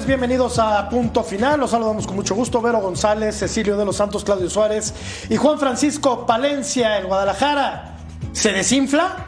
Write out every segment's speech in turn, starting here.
bienvenidos a Punto Final. Los saludamos con mucho gusto. Vero González, Cecilio de los Santos, Claudio Suárez y Juan Francisco Palencia en Guadalajara. ¿Se desinfla?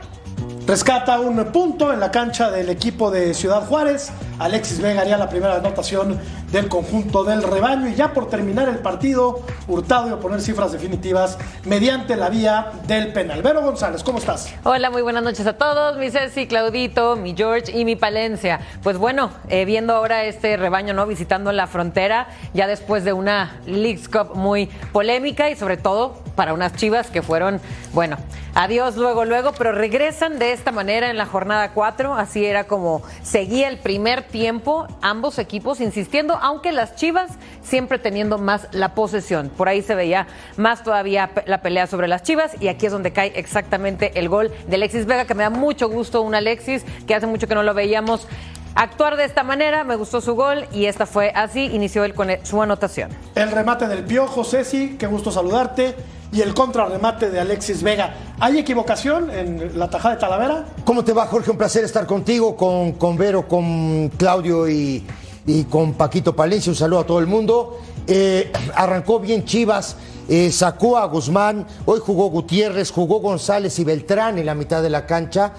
Rescata un punto en la cancha del equipo de Ciudad Juárez. Alexis Vega haría la primera anotación del conjunto del rebaño. Y ya por terminar el partido, Hurtado y a poner cifras definitivas mediante la vía del penal. Vero González, ¿cómo estás? Hola, muy buenas noches a todos. Mi Ceci, Claudito, mi George y mi Palencia. Pues bueno, eh, viendo ahora este rebaño, ¿no? Visitando la frontera, ya después de una Leagues Cup muy polémica y sobre todo para unas chivas que fueron, bueno, adiós luego, luego, pero regresan de esta manera en la jornada 4. Así era como seguía el primer tiempo, ambos equipos insistiendo, aunque las chivas siempre teniendo más la posesión. Por ahí se veía más todavía la pelea sobre las chivas y aquí es donde cae exactamente el gol de Alexis Vega, que me da mucho gusto un Alexis, que hace mucho que no lo veíamos actuar de esta manera, me gustó su gol y esta fue así, inició él con su anotación. El remate del Piojo, Ceci, qué gusto saludarte. Y el contrarremate de Alexis Vega. ¿Hay equivocación en la tajada de Talavera? ¿Cómo te va, Jorge? Un placer estar contigo, con, con Vero, con Claudio y, con Paquito Palencia. Un saludo a todo el mundo. Eh, arrancó bien Chivas, eh, sacó a Guzmán, hoy jugó Gutiérrez, jugó González y Beltrán en la mitad de la cancha.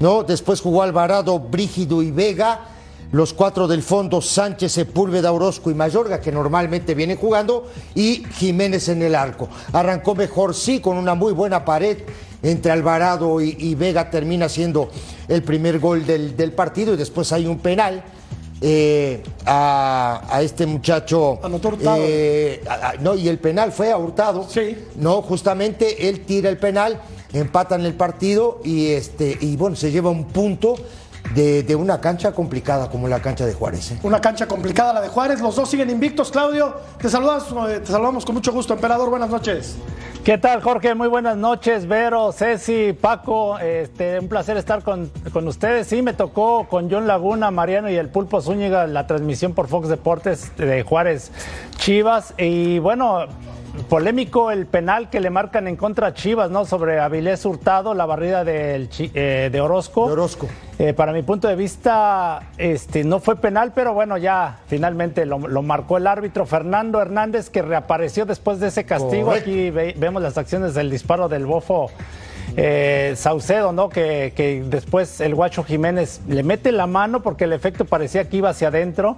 ¿no? Después jugó Alvarado, Brígido y Vega. Los cuatro del fondo, Sánchez, Sepúlveda, Orozco y Mayorga, que normalmente vienen jugando, y Jiménez en el arco. Arrancó mejor, sí, con una muy buena pared entre Alvarado y, y Vega, termina siendo el primer gol del, del partido, y después hay un penal. eh, a, a este muchacho. Anotó Hurtado. eh, a- a- no, y el penal fue a Hurtado. Sí. No, justamente él tira el penal, empatan el partido y este y bueno, se lleva un punto de, de una cancha complicada como la cancha de Juárez. ¿eh? Una cancha complicada la de Juárez. Los dos siguen invictos. Claudio, te saludamos, eh, te saludamos con mucho gusto. Emperador, buenas noches. ¿Qué tal, Jorge? Muy buenas noches, Vero, Ceci, Paco. Este, un placer estar con, con ustedes. Sí, me tocó con John Laguna, Mariano y el Pulpo Zúñiga la transmisión por Fox Deportes de Juárez Chivas. Y bueno, polémico el penal que le marcan en contra a Chivas, ¿no? Sobre Avilés Hurtado, la barrida del, eh, de Orozco. De Orozco. Eh, para mi punto de vista, este, no fue penal, pero bueno, ya finalmente lo, lo marcó el árbitro Fernando Hernández, que reapareció después de ese castigo. Correcto. Aquí ve- vemos las acciones del disparo del bofo eh, Saucedo, ¿no? Que, que después el Guacho Jiménez le mete la mano porque el efecto parecía que iba hacia adentro.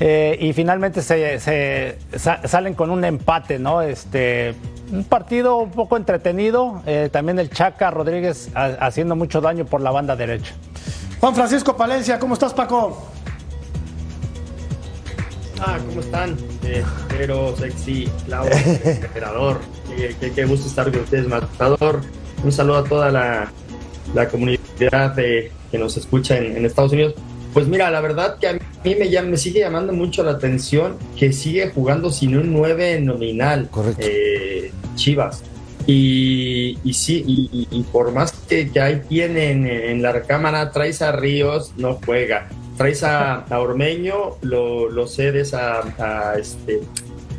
Eh, y finalmente se, se- sa- salen con un empate, ¿no? Este, un partido un poco entretenido. eh, también el Chaca Rodríguez ha- haciendo mucho daño por la banda derecha. Juan Francisco Palencia, ¿cómo estás, Paco? Ah, ¿cómo están? Eh, pero sexy, Claudio, emperador. Qué, qué- qué gusto estar con ustedes, matador. Un saludo a toda la, la comunidad que nos escucha en, en Estados Unidos. Pues mira, la verdad que a mí me, llama- me sigue llamando mucho la atención que sigue jugando sin un 9 nominal. Correcto. eh, Chivas. Y, y sí, y, por más que, que ahí tienen en la recámara, traes a Ríos, no juega. Traes a, a Ormeño, lo, lo cedes a, a, este,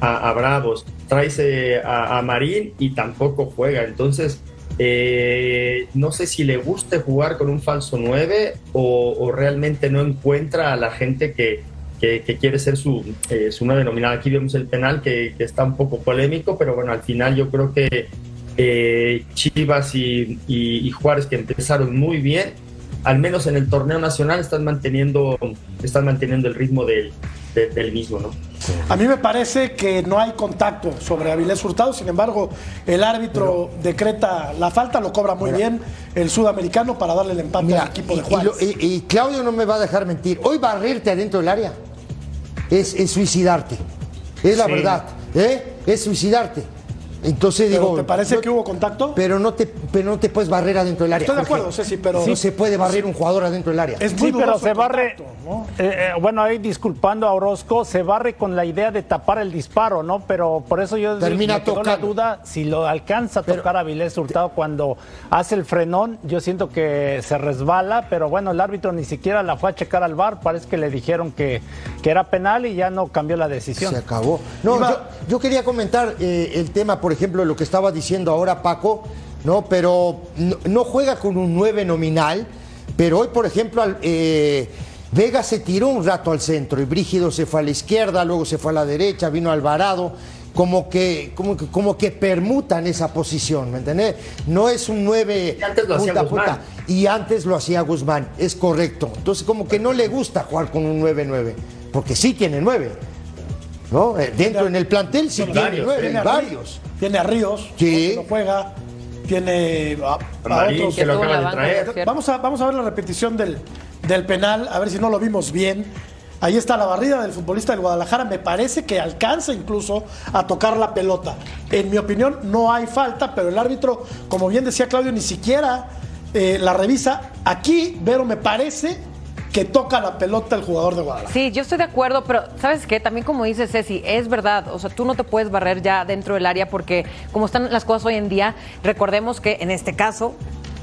a, a Bravos. Traes eh, a, a Marín y tampoco juega. Entonces, eh, no sé si le guste jugar con un falso 9 o, realmente no encuentra a la gente que, que, quiere ser su, eh, su 9 nominal. Aquí vemos el penal que, está un poco polémico, pero bueno, al final yo creo que eh, Chivas y Juárez que empezaron muy bien, al menos en el torneo nacional están manteniendo, están manteniendo el ritmo del, de- del mismo, ¿no? A mí me parece que no hay contacto sobre Avilés Hurtado, sin embargo, el árbitro decreta la falta, lo cobra muy bien el sudamericano para darle el empate Mira, al equipo de Juárez. y- y Claudio no me va a dejar mentir. Hoy barrerte adentro del área es, es suicidarte. Es la Sí. verdad. ¿eh? Es suicidarte. Entonces ¿Pero digo. ¿Te parece no- que hubo contacto? Pero no te, pero no te puedes barrer adentro del área. Estoy de Jorge. acuerdo, Ceci, pero- No se puede barrer un jugador adentro del área. Es muy Sí, pero se barre, contacto, ¿no? eh, eh, bueno, ahí disculpando a Orozco, se barre con la idea de tapar el disparo, ¿no? Pero por eso yo Termina me quedó la duda si lo alcanza a Pero- tocar a Vilés Hurtado cuando hace el frenón, yo siento que se resbala, pero bueno, el árbitro ni siquiera la fue a checar al bar, parece que le dijeron que, que era penal y ya no cambió la decisión. Se acabó. No, Iba- yo, yo quería comentar eh, el tema, por ejemplo, lo que estaba diciendo ahora Paco, ¿no? Pero no, no juega con un 9 nominal, pero hoy, por ejemplo, al- eh, Vega se tiró un rato al centro y Brígido se fue a la izquierda, luego se fue a la derecha, vino Alvarado, como que, como que, como que permutan esa posición, ¿me entendés? No es un 9 Y antes lo hacía Guzmán. y antes lo hacía Guzmán, es correcto. Entonces como que no le gusta jugar con un 9-9, porque sí tiene 9. ¿No? Eh, Dentro en el plantel sí tiene varios, 9, Tiene a, varios. Tiene a Ríos, Sí. que no juega. Tiene a, otros. que lo acaba de traer. Vamos a, vamos a ver la repetición del, del penal, a ver si no lo vimos bien. Ahí está la barrida del futbolista del Guadalajara. Me parece que alcanza incluso a tocar la pelota. En mi opinión, no hay falta, pero el árbitro, como bien decía Claudio, ni siquiera eh, la revisa. Aquí, Vero, me parece que toca la pelota el jugador de Guadalajara. Sí, yo estoy de acuerdo, pero ¿sabes qué? También como dice Ceci, es verdad, o sea, tú no te puedes barrer ya dentro del área porque como están las cosas hoy en día, recordemos que en este caso,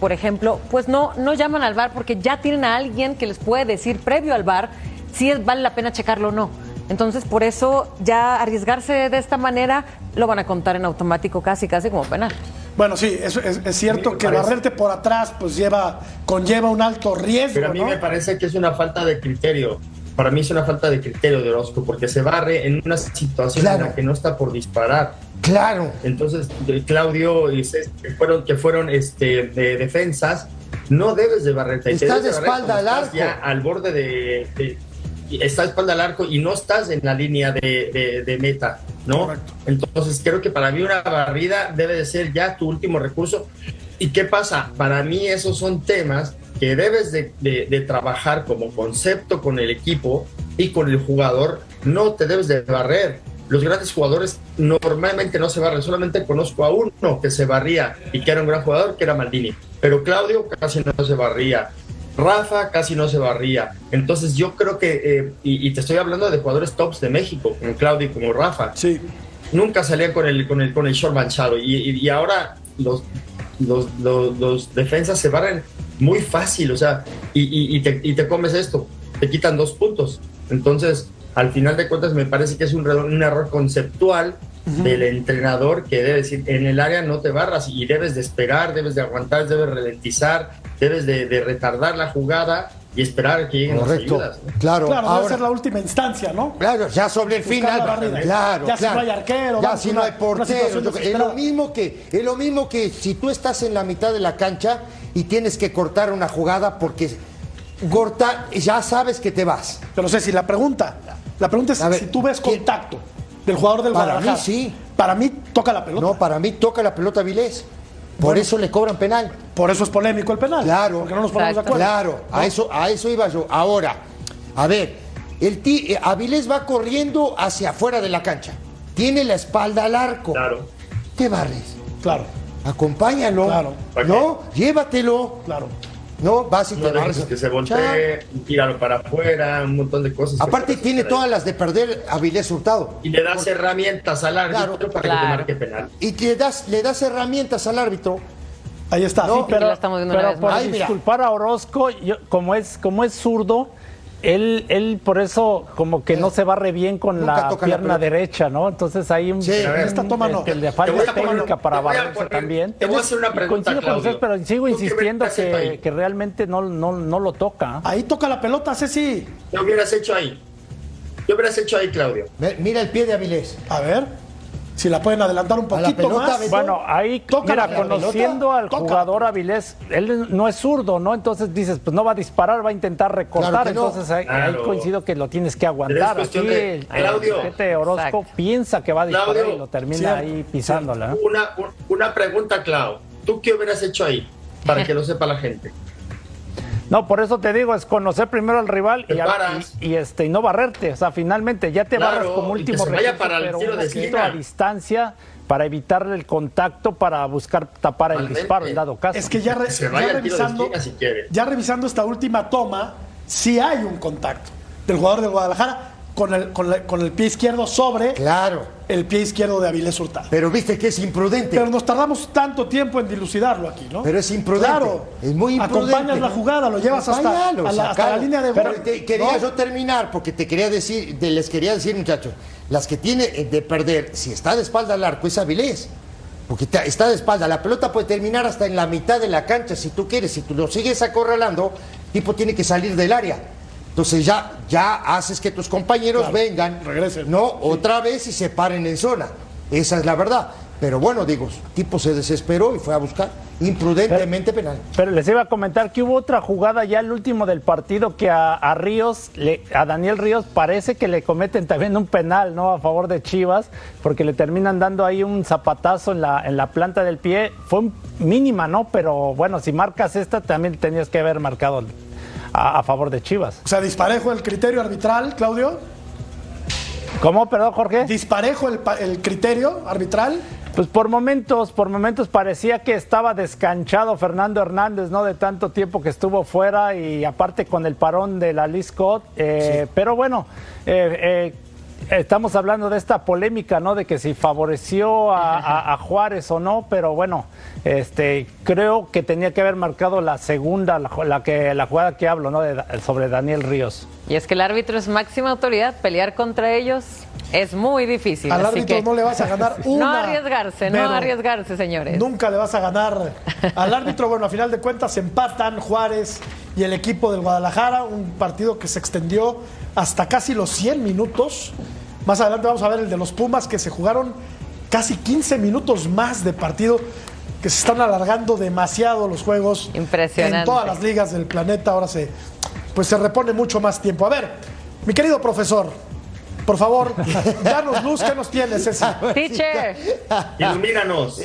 por ejemplo, pues no, no llaman al VAR porque ya tienen a alguien que les puede decir previo al VAR si vale la pena checarlo o no. Entonces, por eso ya arriesgarse de esta manera lo van a contar en automático casi, casi como penal. Bueno, sí, es, es- es cierto que parece. barrerte por atrás pues lleva, conlleva un alto riesgo, Pero a mí ¿no? me parece que es una falta de criterio. Para mí es una falta de criterio de Orozco, porque se barre en una situación Claro. en la que no está por disparar. Claro. Entonces, Claudio y Cés, que fueron, que fueron este, de defensas, no debes de barrerte. Estás de barrer espalda al estás Ya arco. al borde de, de- Estás espalda al arco y no estás en la línea de meta, ¿no? Correcto. Entonces, creo que para mí una barrida debe de ser ya tu último recurso. ¿Y qué pasa? Para mí esos son temas que debes de, de- de trabajar como concepto con el equipo y con el jugador. No te debes de barrer. Los grandes jugadores normalmente no se barren. Solamente conozco a uno que se barría y que era un gran jugador, que era Maldini. Pero Claudio casi no se barría. Rafa casi no se barría. Entonces yo creo que, eh, y, y te estoy hablando de jugadores tops de México, como Claudio y como Rafa Sí. nunca salían con el con el con el short manchado y, y- y ahora los, los, los, los defensas se barren muy fácil, o sea, y, te, y te comes esto, te quitan dos puntos. Entonces, al final de cuentas, me parece que es un, error- un error conceptual del entrenador que debe decir, en el área no te barras y debes de esperar, debes de aguantar, debes ralentizar, debes de, de retardar la jugada y esperar a que lleguen Correcto. las ayudas. Claro. Claro, debe ahora, ser la última instancia, ¿no? Claro, ya sobre el Buscar final. Claro, Ya si claro. no hay arquero, Ya si una- no hay portero. Es lo mismo que es lo mismo que si tú estás en la mitad de la cancha y tienes que cortar una jugada porque corta ya sabes que te vas. Pero sé si la pregunta, la pregunta es ver, si tú ves ¿quién- contacto del jugador del Para Guadalajara. mí, sí. Para mí toca la pelota. No, para mí toca la pelota a Vilés. Por Bueno. eso le cobran penal. Por eso es polémico el penal. Claro. Porque no nos ponemos de acuerdo. Claro, a eso, a eso iba yo. Ahora, a ver, el ti, eh, Avilés va corriendo hacia afuera de la cancha. Tiene la espalda al arco. Claro. Te barres. Claro, Acompáñalo. Claro. No, llévatelo. claro. No, vas y No te barres. que se voltee, tíralo para afuera, un montón de cosas. Aparte tiene todas las de perder Avilés Hurtado. Y le das herramientas al árbitro Claro. para que te marque penal. Y le das, le das herramientas al árbitro. Ahí está. No, Sí, pero la estamos viendo una Pero vez por. Ay, mira. disculpar a Orozco, yo- como es como es zurdo, él, él por eso como que no se barre bien con Nunca la la pierna pelota. derecha, ¿no? Entonces hay un, Sí, un- esta toma no. este, le falta técnica para te voy a barrerse también. te voy a hacer una pregunta, coincido con ustedes, pero sigo ¿Tú qué insistiendo que, ahí? que realmente no, no, no lo toca. ahí toca la pelota, Ceci. ¿Qué hubieras hecho ahí? ¿Qué hubieras hecho ahí, Claudio? Mira el pie de Avilés. A ver. Si la pueden adelantar un poquito pelota, más. Beto. Bueno, ahí, Toca mira, la pelota, conociendo al toca. jugador Avilés, él no es zurdo, ¿no? Entonces dices, pues no va a disparar, va a intentar recortar. Claro no. Entonces ahí, ahí Claro. coincido que lo tienes que aguantar. Aquí de- el, Claudio. el Orozco Exacto. piensa que va a disparar Claudio. y lo termina Cierto, ahí pisándola. Una, un- una pregunta, Clau. ¿Tú qué hubieras hecho ahí? Para que lo sepa la gente. No, por eso te digo, es conocer primero al rival y, a- y- y, este, y no barrerte. O sea, finalmente ya te Claro, barras como y que último se vaya recurso, para el pero tiro un de a distancia para evitarle el contacto, para buscar tapar el disparo en dado caso. Es que ya, re- Que se ya vaya al tiro de revisando, esquina si quiere. ya revisando esta última toma, sí hay un contacto del jugador de Guadalajara con el, con la- con el pie izquierdo sobre Claro. el pie izquierdo de Avilés Hurtado. Pero viste que es imprudente. Pero nos tardamos tanto tiempo en dilucidarlo aquí, ¿no? Pero es imprudente. Claro. Es muy imprudente. Acompañas la jugada, lo llevas hasta, a la, hasta la línea de Pero gol. te- quería ¿no? yo terminar porque te quería decir, de- les quería decir, muchachos, las que tiene eh, de perder, si está de espalda al arco, es Avilés. Porque está, está de espalda. La pelota puede terminar hasta en la mitad de la cancha si tú quieres. Si tú lo sigues acorralando, tipo tiene que salir del área. Entonces ya, ya haces que tus compañeros Claro, vengan, regresen. ¿no? Otra vez y se paren en zona. Esa es la verdad. Pero bueno, digo, el tipo se desesperó y fue a buscar imprudentemente penal. Pero les iba a comentar que hubo otra jugada ya el último del partido que a, a Ríos, le- a Daniel Ríos parece que le cometen también un penal, ¿no? A favor de Chivas, porque le terminan dando ahí un zapatazo en la, en la planta del pie. Fue mínima, ¿no? Pero bueno, si marcas esta también tenías que haber marcado a, a favor de Chivas. O sea, disparejo el criterio arbitral, Claudio. ¿Cómo, perdón, Jorge? Disparejo el, criterio arbitral. Pues por momentos, por momentos parecía que estaba descanchado Fernando Hernández, ¿no? De tanto tiempo que estuvo fuera y aparte con el parón de la Liz Scott. eh, Pero bueno, eh, eh, estamos hablando de esta polémica, ¿no? De que si favoreció a, Juárez o no, pero bueno, este, creo que tenía que haber marcado la segunda, la, la que, la jugada que hablo, ¿no? De sobre Daniel Ríos. Y es que el árbitro es máxima autoridad, pelear contra ellos es muy difícil. Al árbitro que no le vas a ganar una. No arriesgarse, no arriesgarse, señores. Nunca le vas a ganar al árbitro. Bueno, a final de cuentas empatan Juárez y el equipo del Guadalajara. Un partido que se extendió hasta casi los 100 minutos. Más adelante vamos a ver el de los Pumas que se jugaron casi 15 minutos más de partido. Que se están alargando demasiado los juegos. Impresionante. En todas las ligas del planeta. Ahora se, pues se repone mucho más tiempo. A ver, mi querido profesor, por favor, danos luz. ¿Qué nos tienes, Ceci? Teacher. Ilumínanos.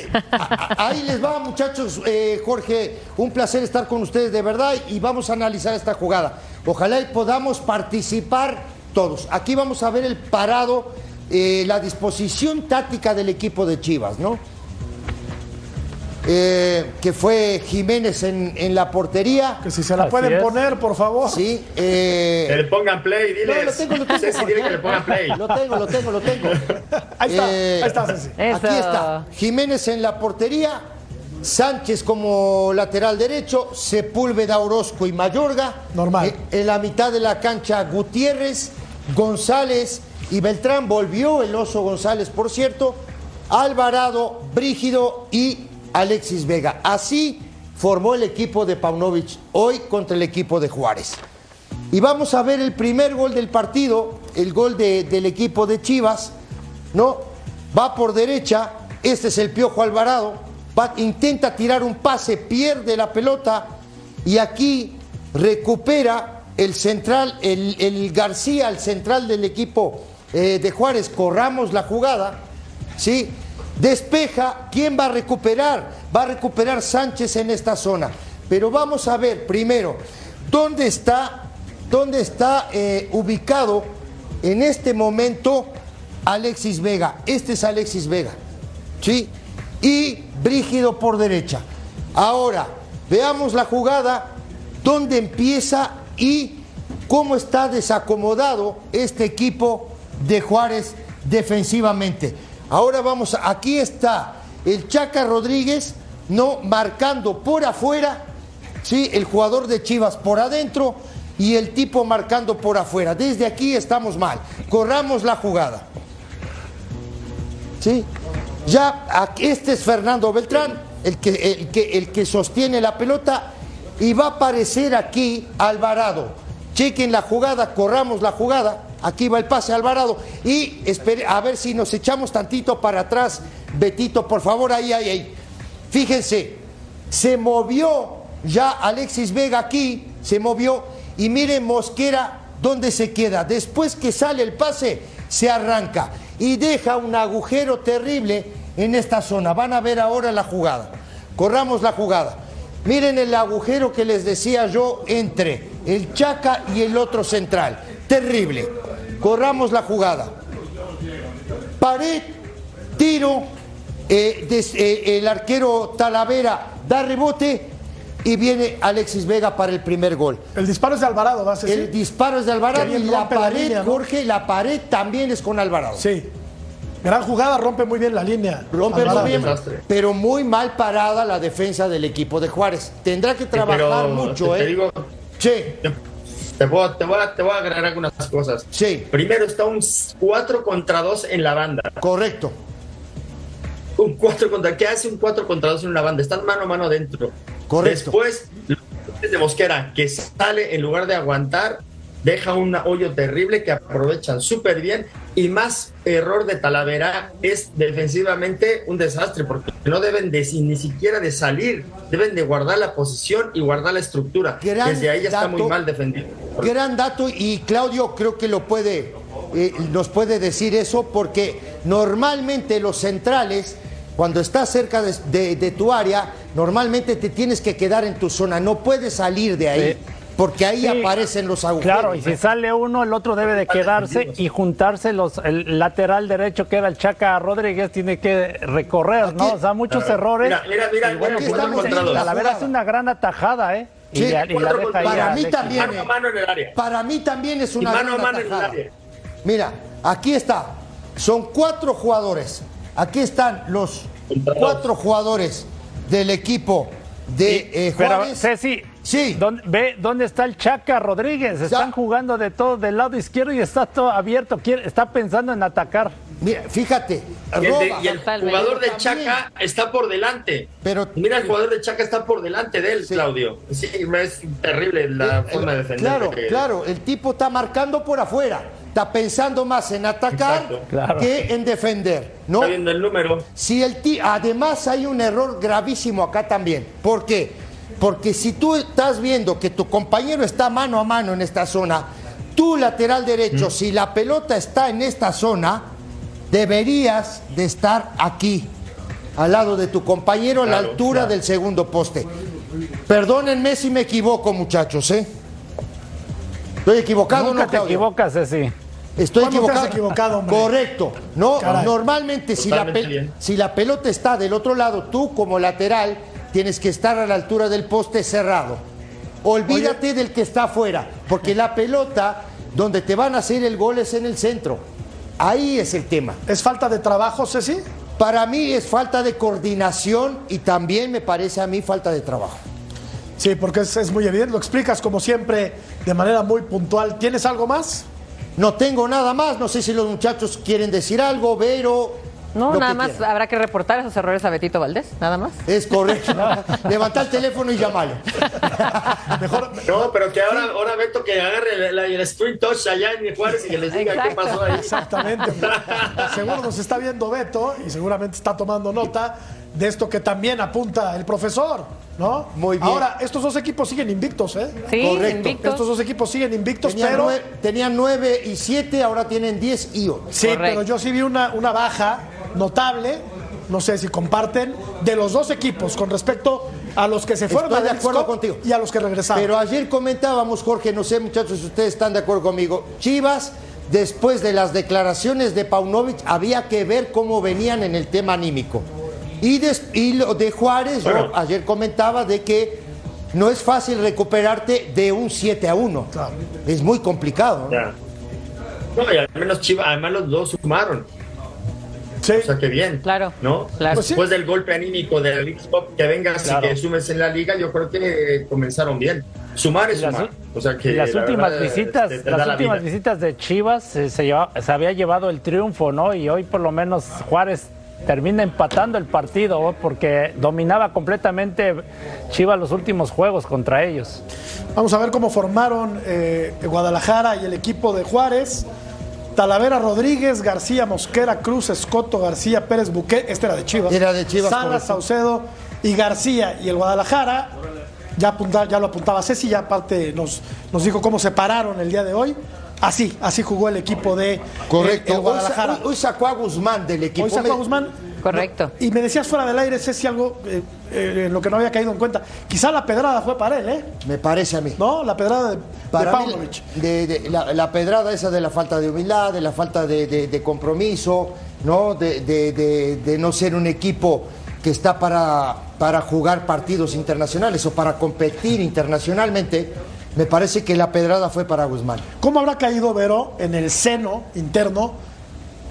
Ahí les va, muchachos. Eh, Jorge, un placer estar con ustedes de verdad y vamos a analizar esta jugada. Ojalá y podamos participar todos. Aquí vamos a ver el parado, eh, la disposición táctica del equipo de Chivas, ¿no? Eh, que fue Jiménez en, en la portería. Que si se la Así pueden es. poner, por favor. Sí, eh, Que le pongan play, no, diles. lo tengo, lo tengo. Ceci, dile que le pongan play. Lo tengo, lo tengo, lo tengo. Ahí está, Eh, ahí está, Ceci. Eso. Aquí está. Jiménez en la portería. Sánchez como lateral derecho. Sepúlveda, Orozco y Mayorga. Normal. Eh, en la mitad de la cancha, Gutiérrez, González y Beltrán. Volvió el oso González, por cierto. Alvarado, Brígido y Alexis Vega. Así formó el equipo de Paunovic hoy contra el equipo de Juárez. Y vamos a ver el primer gol del partido, el gol de- del equipo de Chivas, ¿no? Va por derecha, este es el Piojo Alvarado, va- intenta tirar un pase, pierde la pelota y aquí recupera el central, el, el García, el central del equipo eh, de Juárez, corramos la jugada, ¿sí? Despeja, ¿quién va a recuperar? Va a recuperar Sánchez en esta zona. Pero vamos a ver primero, ¿dónde está, dónde está eh, ubicado en este momento Alexis Vega? Este es Alexis Vega, ¿sí? Y Brígido por derecha. Ahora, veamos la jugada, dónde empieza y cómo está desacomodado este equipo de Juárez defensivamente. Ahora vamos, aquí está el Chaca Rodríguez, no marcando por afuera, ¿sí? el jugador de Chivas por adentro y el tipo marcando por afuera. Desde aquí estamos mal. Corramos la jugada. ¿Sí? Ya este es Fernando Beltrán, el que, el, que, el que sostiene la pelota y va a aparecer aquí Alvarado. Chequen la jugada, corramos la jugada. Aquí va el pase Alvarado y espere, a ver si nos echamos tantito para atrás. Betito, por favor, ahí, ahí, ahí. Fíjense, se movió ya Alexis Vega aquí, se movió y miren Mosquera dónde se queda. Después que sale el pase, se arranca y deja un agujero terrible en esta zona. Van a ver ahora la jugada. Corramos la jugada. Miren el agujero que les decía yo entre el Chaca y el otro central. Terrible. Corramos la jugada. Pared, tiro, eh, des- eh, el arquero Talavera da rebote y viene Alexis Vega para el primer gol. El disparo es de Alvarado, ¿va a ser? El disparo es de Alvarado y la pared. Jorge, la pared también es con Alvarado. Sí. Gran jugada, rompe muy bien la línea. Rompe Alvarado. muy bien, Desastre. pero muy mal parada la defensa del equipo de Juárez. Tendrá que trabajar Pero mucho, te, ¿eh? te digo, Sí, te, voy, a- te, voy a, te voy a agregar algunas cosas. sí, Primero está un 4 contra 2 en la banda. correcto. Un 4 contra. ¿Qué hace un 4 contra 2 en una banda? Están mano a mano adentro. Correcto. Después, los de Mosquera, que sale en lugar de aguantar, deja un hoyo terrible que aprovechan súper bien y más error de Talavera es defensivamente un desastre porque no deben de ni siquiera de salir, deben de guardar la posición y guardar la estructura. Desde ahí ya está muy mal defendido. Gran dato y Claudio creo que lo puede eh, nos puede decir eso porque normalmente los centrales cuando estás cerca de, tu área, normalmente te tienes que quedar en tu zona, no puedes salir de ahí. Porque ahí aparecen los agujeros. Claro, y si sale uno, el otro debe de quedarse y juntarse los, el lateral derecho que era el Chaca Rodríguez tiene que recorrer, ¿no? O sea, muchos errores. Mira, mira, mira, bueno, la verdad es una gran atajada, ¿eh? Sí, y la, deja para mí también. Mano a mano en el área. Para mí también es una mano gran atajada. Mira, aquí está. Son cuatro jugadores. Aquí están los cuatro jugadores del equipo de eh, Juárez. Pero, Ceci, sí. ve dónde está el Chaca Rodríguez. Están jugando de todo del lado izquierdo y está todo abierto. está pensando en atacar. Mira, fíjate. Y el, jugador de Chaca está por delante. Pero, Mira, el jugador de Chaca está por delante de él, Claudio. Sí, es terrible la eh, forma de defender. Claro, claro. El tipo está marcando por afuera está pensando más en atacar que en defender. ¿no? Está viendo el número. Si el Además hay un error gravísimo acá también. ¿Por qué? Porque si tú estás viendo que tu compañero está mano a mano en esta zona, tú lateral derecho, mm. si la pelota está en esta zona, deberías de estar aquí, al lado de tu compañero, a la altura del segundo poste. Perdónenme si me equivoco, muchachos, ¿eh? Estoy equivocado, Nunca te equivocas, sí. Estoy equivocado. Correcto. No, normalmente si la, si la pelota está del otro lado, tú como lateral tienes que estar a la altura del poste cerrado. Olvídate del que está afuera, porque la pelota donde te van a hacer el gol es en el centro. Ahí es el tema. ¿Es falta de trabajo, Ceci? Para mí es falta de coordinación y también me parece a mí falta de trabajo. Sí, porque es, es muy evidente. Lo explicas como siempre de manera muy puntual. ¿Tienes algo más? No tengo nada más, no sé si los muchachos quieren decir algo, Vero. No, nada más habrá que reportar esos errores a Betito Valdés, nada más. Es correcto. Levanta el teléfono y llámalo. Mejor, no, pero que ahora, ahora Beto que agarre el, el, touch allá en Juárez y que les diga qué pasó ahí. Exactamente. Seguro nos está viendo Beto y seguramente está tomando nota de esto que también apunta el profesor, ¿no? Muy bien. Ahora, estos dos equipos siguen invictos, ¿eh? Sí, Correcto. Estos dos equipos siguen invictos, pero... tenían nueve y siete, ahora tienen diez y ocho. Sí, pero yo sí vi una, una baja notable, no sé si comparten, de los dos equipos con respecto a los que se fueron Estoy de acuerdo contigo. y a los que regresaron. Pero ayer comentábamos, Jorge, no sé muchachos si ustedes están de acuerdo conmigo, Chivas, después de las declaraciones de Paunovic, había que ver cómo venían en el tema anímico. Y, lo de Juárez, yo ayer comentaba de que no es fácil recuperarte de un 7 a 1. Es muy complicado. ¿no? y al menos Chivas, además los dos sumaron. Sí. O sea, que bien. Claro. ¿No? Pues Después del golpe anímico de League que vengas y que sumes en la liga, yo creo que comenzaron bien. Sumar es sumar. O sea que las últimas visitas, las últimas visitas de Chivas se, se, había llevado el triunfo, ¿no? Y hoy por lo menos Juárez termina empatando el partido porque dominaba completamente Chivas los últimos juegos contra ellos. Vamos a ver cómo formaron eh, Guadalajara y el equipo de Juárez. Talavera Rodríguez, García Mosquera, Cruz, Escoto, García, Pérez Buqué, este era de Chivas. Era de Chivas. Salas, Saucedo y García. Y el Guadalajara, ya, ya lo apuntaba Ceci, ya aparte nos, nos dijo cómo se pararon el día de hoy. Así, así jugó el equipo de Correcto. Guadalajara. Hoy, sacó a Guzmán del equipo. Hoy sacó a Guzmán. Correcto. y me decías fuera del aire, Ceci, algo eh, eh, en lo que no había caído en cuenta. Quizá la pedrada fue para él, ¿eh? Me parece a mí. No, la pedrada de, para de la, pedrada esa de la falta de humildad, de la falta de, compromiso, ¿no? De, no ser un equipo que está para, para jugar partidos internacionales o para competir internacionalmente me parece que la pedrada fue para Guzmán. ¿Cómo habrá caído Vero en el seno interno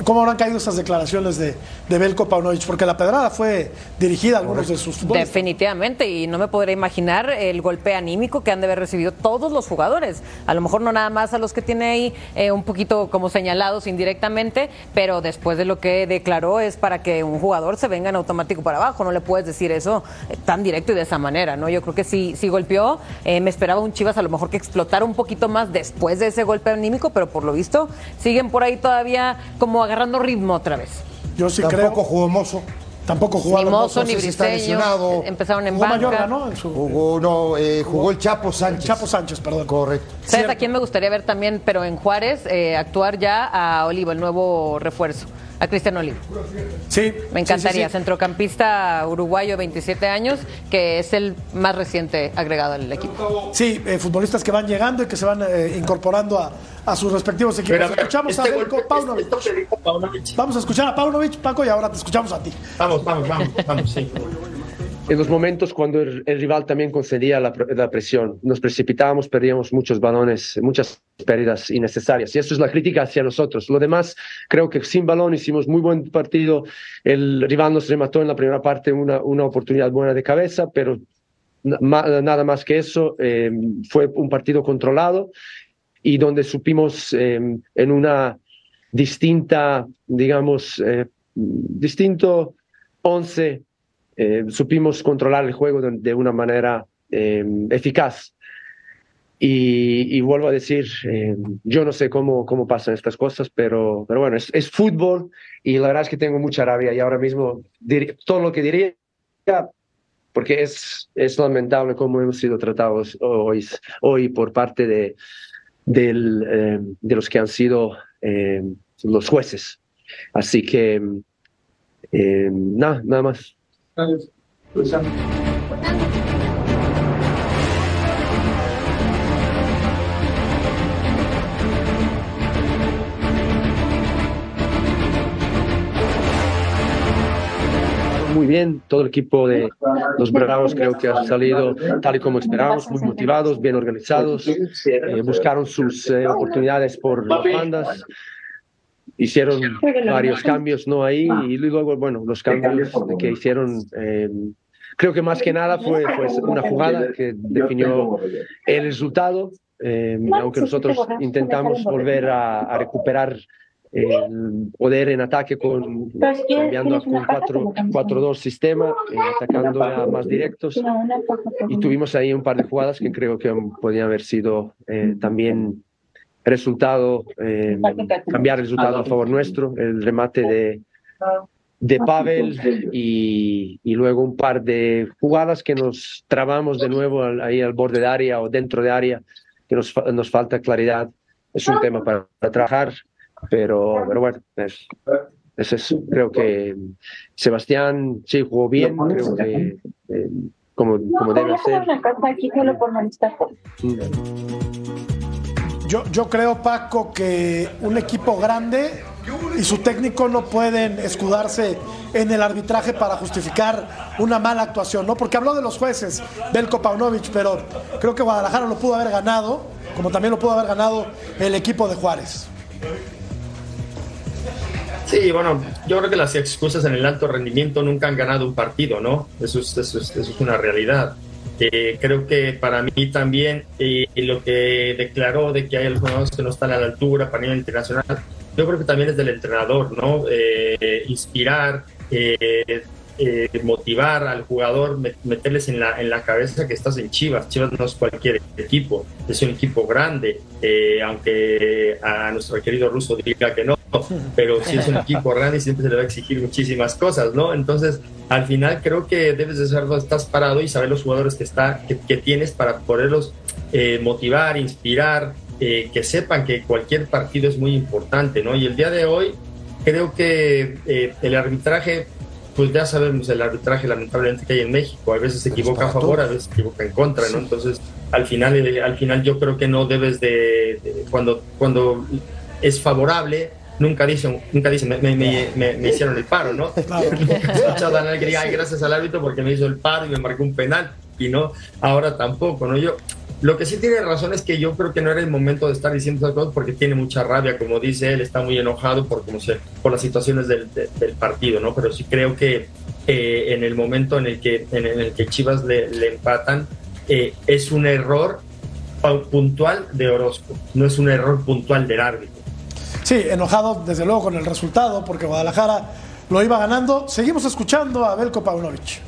cómo habrán caído esas declaraciones de, de Belko Paunovic, porque la pedrada fue dirigida a algunos de sus futbolistas. Definitivamente, y no me podría imaginar el golpe anímico que han de haber recibido todos los jugadores. A lo mejor no nada más a los que tiene ahí eh, un poquito como señalados indirectamente, pero después de lo que declaró es para que un jugador se venga en automático para abajo. No le puedes decir eso eh, tan directo y de esa manera, ¿no? Yo creo que sí, sí golpeó. Eh, me esperaba un Chivas a lo mejor que explotara un poquito más después de ese golpe anímico, pero por lo visto siguen por ahí todavía como agarrando ritmo otra vez. Yo sí Tampoco creo. jugó Mozo. Tampoco Ni jugaron. Mozo no ni sé si está lesionado. empezaron en Jugó banca. Mayorga, ¿no? En su- Jugó, no, eh, jugó el Chapo Sánchez. Chapo Sánchez, perdón. Correcto. ¿Sabes Cierto. a quién me gustaría ver también, pero en Juárez, eh, actuar ya a Olivo, el nuevo refuerzo, a Cristian Olivo? Sí. Me encantaría, sí, sí, sí. centrocampista uruguayo, 27 años, que es el más reciente agregado al equipo. Sí, eh, futbolistas que van llegando y que se van eh, incorporando a, a sus respectivos equipos. Pero, escuchamos este golpe- Paunovic. Paunovic. Vamos a escuchar a Paunovic, Paco, y ahora te escuchamos a ti. Vamos, vamos, vamos, vamos, sí. en los momentos cuando el, el rival también concedía la presión. Nos precipitábamos, perdíamos muchos balones, muchas pérdidas innecesarias. Y eso es la crítica hacia nosotros. Lo demás, creo que sin balón hicimos muy buen partido. El rival nos remató en la primera parte una, una oportunidad buena de cabeza, pero na- nada más que eso. eh, fue un partido controlado y donde supimos eh, en una distinta, digamos, eh, distinto 11 eh, supimos controlar el juego de, de una manera eh, eficaz. Y, y vuelvo a decir, eh, yo no sé cómo, cómo pasan estas cosas, pero, pero bueno, es, es fútbol y la verdad es que tengo mucha rabia y ahora mismo dir- todo lo que diría, porque es, es lamentable cómo hemos sido tratados hoy, hoy por parte de, del, eh, de los que han sido eh, los jueces. Así que, eh, nada, nada más. Muy bien, todo el equipo de los Bravos creo que ha salido tal y como esperábamos, muy motivados, bien organizados, eh, buscaron sus eh, oportunidades por las bandas, hicieron varios cambios no ahí y luego, bueno, los cambios que hicieron, eh, creo que más que nada fue, fue una jugada que definió el resultado, eh, aunque nosotros intentamos volver a, a recuperar el poder en ataque con cambiando con 4-2 sistema, eh, atacando a más directos. Y tuvimos ahí un par de jugadas que creo que podían haber sido eh, también resultado, eh, cambiar el resultado a favor nuestro, el remate de, de Pavel y, y luego un par de jugadas que nos trabamos de nuevo al- ahí al borde de área o dentro de área, que nos, nos falta claridad. Es un tema para, para trabajar, pero, pero bueno, es, es eso. Creo que Sebastián sí jugó bien, creo que eh, como, como debe ser. Yo, yo creo, Paco, que un equipo grande y su técnico no pueden escudarse en el arbitraje para justificar una mala actuación, ¿no? Porque habló de los jueces, Belko Paunovic, pero creo que Guadalajara lo pudo haber ganado, como también lo pudo haber ganado el equipo de Juárez. Sí, bueno, yo creo que las excusas en el alto rendimiento nunca han ganado un partido, ¿no? Eso es, eso es, eso es una realidad. Eh, creo que para mí también eh, lo que declaró de que hay algunos que no están a la altura para nivel internacional, yo creo que también es del entrenador, ¿no? Eh, inspirar, eh, eh, motivar al jugador, met- meterles en la, en la cabeza que estás en Chivas. Chivas no es cualquier equipo, es un equipo grande, eh, aunque a nuestro querido ruso diga que no, pero sí es un equipo grande y siempre se le va a exigir muchísimas cosas, ¿no? Entonces, al final creo que debes de saber dónde estás parado y saber los jugadores que, está, que, que tienes para poderlos eh, motivar, inspirar, eh, que sepan que cualquier partido es muy importante, ¿no? Y el día de hoy creo que eh, el arbitraje, pues ya sabemos el arbitraje lamentablemente que hay en México, a veces se equivoca a favor, a veces se equivoca en contra, ¿no? Entonces, al final, al final yo creo que no debes de, de- cuando, cuando es favorable, nunca dicen, nunca dicen, me, me- me- me- me hicieron el paro, ¿no? Claro. Nunca he escuchado a nadie que diga, "Ay, gracias al árbitro porque me hizo el paro y me marcó un penal, y no, ahora tampoco, ¿no? Yo, Lo que sí tiene razón es que yo creo que no era el momento de estar diciendo esas cosas porque tiene mucha rabia, como dice él, está muy enojado por, como se, por las situaciones del, del partido, ¿no? Pero sí creo que eh, en el momento en el que, en el que Chivas le, le empatan, eh, es un error puntual de Orozco, no es un error puntual del árbitro. Sí, enojado desde luego con el resultado porque Guadalajara lo iba ganando. Seguimos escuchando a Belko Paunovic.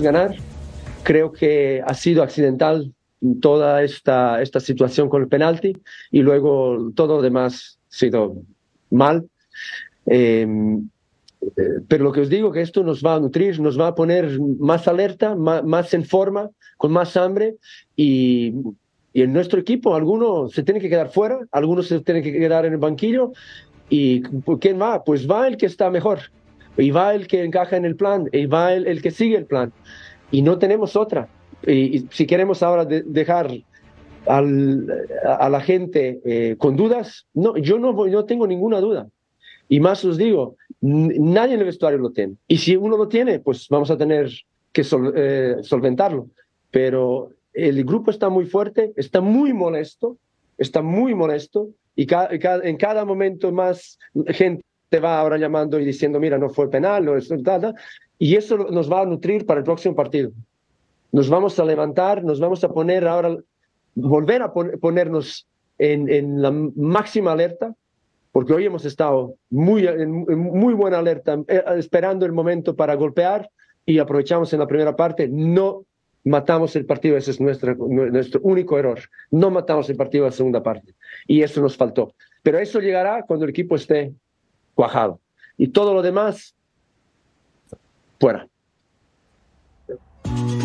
Ganar, creo que ha sido accidental toda esta, esta situación con el penalti y luego todo lo demás ha sido mal. Em, eh, pero lo que os digo que esto nos va a nutrir, nos va a poner más alerta, más, más en forma, con más hambre y, y, en nuestro equipo algunos se tienen que quedar fuera, algunos se tienen que quedar en el banquillo y ¿quién va? Pues va el que está mejor y va el que encaja en el plan y va el, el que sigue el plan y no tenemos otra. Y, y si queremos ahora de, dejar al, a la gente eh, con dudas, no, yo no, no tengo ninguna duda. Y más os digo, nadie en el vestuario lo tiene. Y si uno lo tiene, pues vamos a tener que sol, eh, solventarlo. Pero el grupo está muy fuerte, está muy molesto, está muy molesto y en cada momento más gente va ahora llamando y diciendo, mira, no fue penal, no es nada. Y eso nos va a nutrir para el próximo partido. Nos vamos a levantar, nos vamos a poner ahora, volver a pon ponernos en, en la máxima alerta porque hoy hemos estado muy, en muy buena alerta, eh, esperando el momento para golpear y aprovechamos en la primera parte, no matamos el partido, ese es nuestro, nuestro único error, no matamos el partido en la segunda parte. Y eso nos faltó. Pero eso llegará cuando el equipo esté cuajado. Y todo lo demás, fuera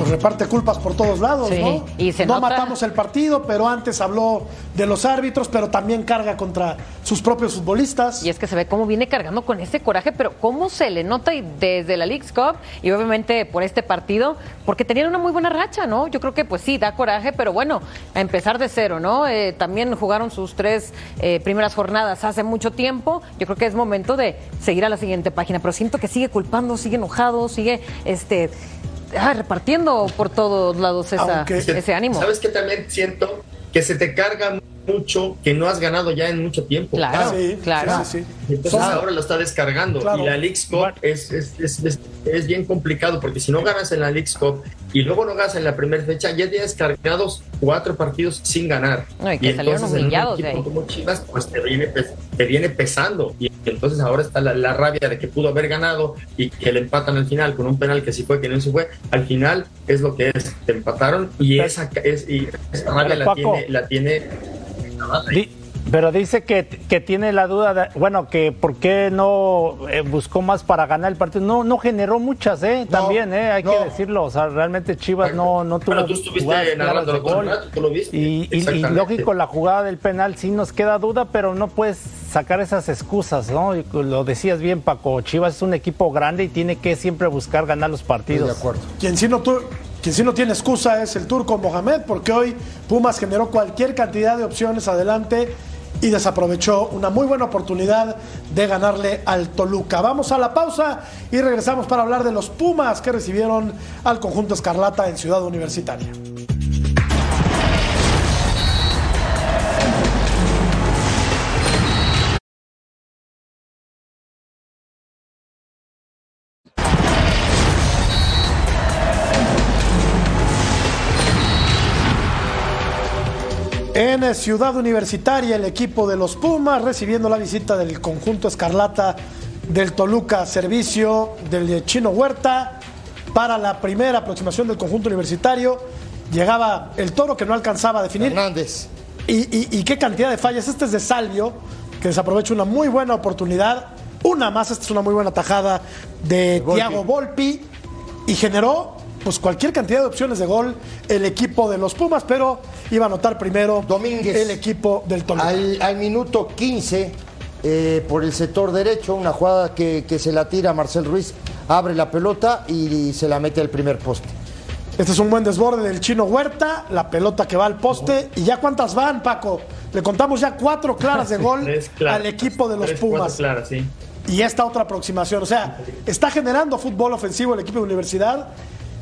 pues reparte culpas por todos lados, Sí, ¿no? y se no nota. matamos el partido, pero antes habló de los árbitros, pero también carga contra sus propios futbolistas. Y es que se ve cómo viene cargando con ese coraje, pero cómo se le nota y desde la League's Cup y obviamente por este partido, porque tenían una muy buena racha, ¿no? Yo creo que pues sí, da coraje, pero bueno, a empezar de cero, ¿no? Eh, también jugaron sus tres eh, primeras jornadas hace mucho tiempo. Yo creo que es momento de seguir a la siguiente página, pero siento que sigue culpando, sigue enojado, sigue este ah, repartiendo por todos lados esa, Aunque- ese ánimo. ¿Sabes que también siento? Que se te carga mucho, que no has ganado ya en mucho tiempo. Claro, Ah, sí, claro. sí, sí, sí. Entonces ahora lo está descargando. Claro. Y la League's Cup es, es, es, es- es bien complicado porque si no ganas en la League's Cup y luego no ganas en la primera fecha, ya tienes cargados cuatro partidos sin ganar. No, y que salieron entonces en un humillados de equipo ahí. como Chivas, pues te viene, te viene pesando. Y entonces ahora está la, la rabia de que pudo haber ganado y que le empatan al final con un penal que sí fue, que no se fue. Al final es lo que es. Te empataron y esa, es, y esa rabia la Paco. tiene, la tiene Di- pero dice que, que tiene la duda, de- bueno, que por qué no eh, buscó más para ganar el partido. No, no generó muchas, ¿eh? No, También, ¿eh? Hay no. que decirlo. O sea, realmente Chivas no, no tuvo Bueno, tú estuviste narrando el gol. rato, tú lo viste. Y, y- y lógico, la jugada del penal sí nos queda duda, pero no puedes sacar esas excusas, ¿no? Y Lo decías bien, Paco. Chivas es un equipo grande y tiene que siempre buscar ganar los partidos. de acuerdo. Quien sí, no tu- quien sí no tiene excusa es el turco Mohamed, porque hoy Pumas generó cualquier cantidad de opciones adelante y desaprovechó una muy buena oportunidad de ganarle al Toluca. Vamos a la pausa y regresamos para hablar de los Pumas que recibieron al conjunto Escarlata en Ciudad Universitaria. En Ciudad Universitaria, el equipo de los Pumas recibiendo la visita del conjunto Escarlata del Toluca, servicio del Chino Huerta para la primera aproximación del conjunto universitario. Llegaba el toro que no alcanzaba a definir. Hernández. Y, y- y qué cantidad de fallas. Este es de Salvio, que desaprovecha una muy buena oportunidad. Una más, esta es una muy buena tajada de. Thiago Volpi. Y generó pues cualquier cantidad de opciones de gol el equipo de los Pumas, pero iba a anotar primero Domínguez. el equipo del Toluca. Al, al minuto 15, eh, por el sector derecho, una jugada que, que se la tira Marcel Ruiz, abre la pelota y se la mete al primer poste. Este es un buen desborde del chino Huerta, la pelota que va al poste. ¿Y ya cuántas van, Paco? Le contamos ya cuatro claras de gol claras, al equipo de los tres, Pumas. claras, sí. y esta otra aproximación. O sea, está generando fútbol ofensivo el equipo de universidad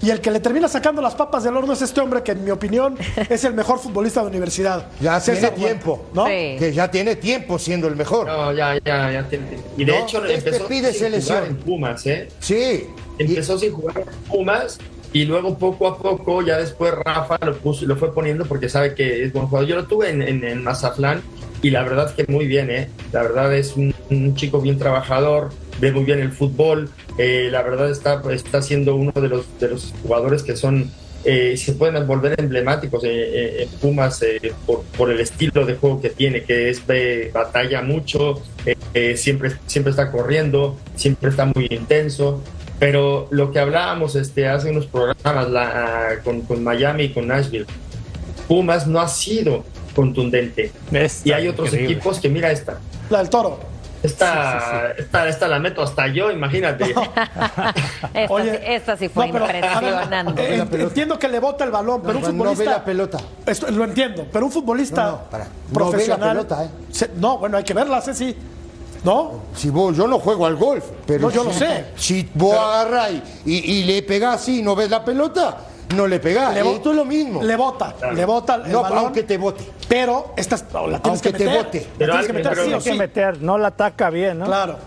Y el que le termina sacando las papas del horno es este hombre que, en mi opinión, es el mejor futbolista de universidad. Ya César tiene tiempo, Huerta, ¿no? Sí. Que ya tiene tiempo siendo el mejor. No, ya, ya, ya. tiene- Y de No, hecho este empezó pide sin selección. jugar en Pumas, ¿eh? Sí. Y- Empezó sin jugar en Pumas y luego poco a poco, ya después Rafa lo, puso, lo fue poniendo porque sabe que es buen jugador. Yo lo tuve en, en, en Mazatlán y la verdad es que muy bien, ¿eh? La verdad es un, un chico bien trabajador, ve muy bien el fútbol, eh, la verdad está, está siendo uno de los, de los jugadores que son... eh, se pueden volver emblemáticos eh, eh, en Pumas eh, por, por el estilo de juego que tiene, que es de batalla mucho, eh, eh, siempre, siempre está corriendo, siempre está muy intenso. Pero lo que hablábamos este, hace unos programas la- con, con Miami y con Nashville, Pumas no ha sido contundente. Esta, Y hay otros increíble. equipos que, mira esta, La del toro. Esta, esta, esta la meto hasta yo, imagínate. Esta, Oye, sí- esta sí fue no, pero, ver, impresionante. eh, ent- entiendo que le bota el balón, pero un No, no futbolista. ve la pelota. Esto, lo entiendo, pero un futbolista No, no, para. No profesional. ve la pelota, ¿eh? se- no, bueno, hay que verla, Ceci. ¿No? Si vos, yo no juego al golf, pero No, yo lo sé. Si vos agarrás y, y- y le pegás así y no ves la pelota, no le pegás. Le Esto es lo mismo. Le bota, le bota el no, balón. aunque te bote. Pero esta es- la tienes Aunque que te bote. La Pero tienes que meter pero sí o Tiene que meter, no la ataca bien, ¿no? Claro.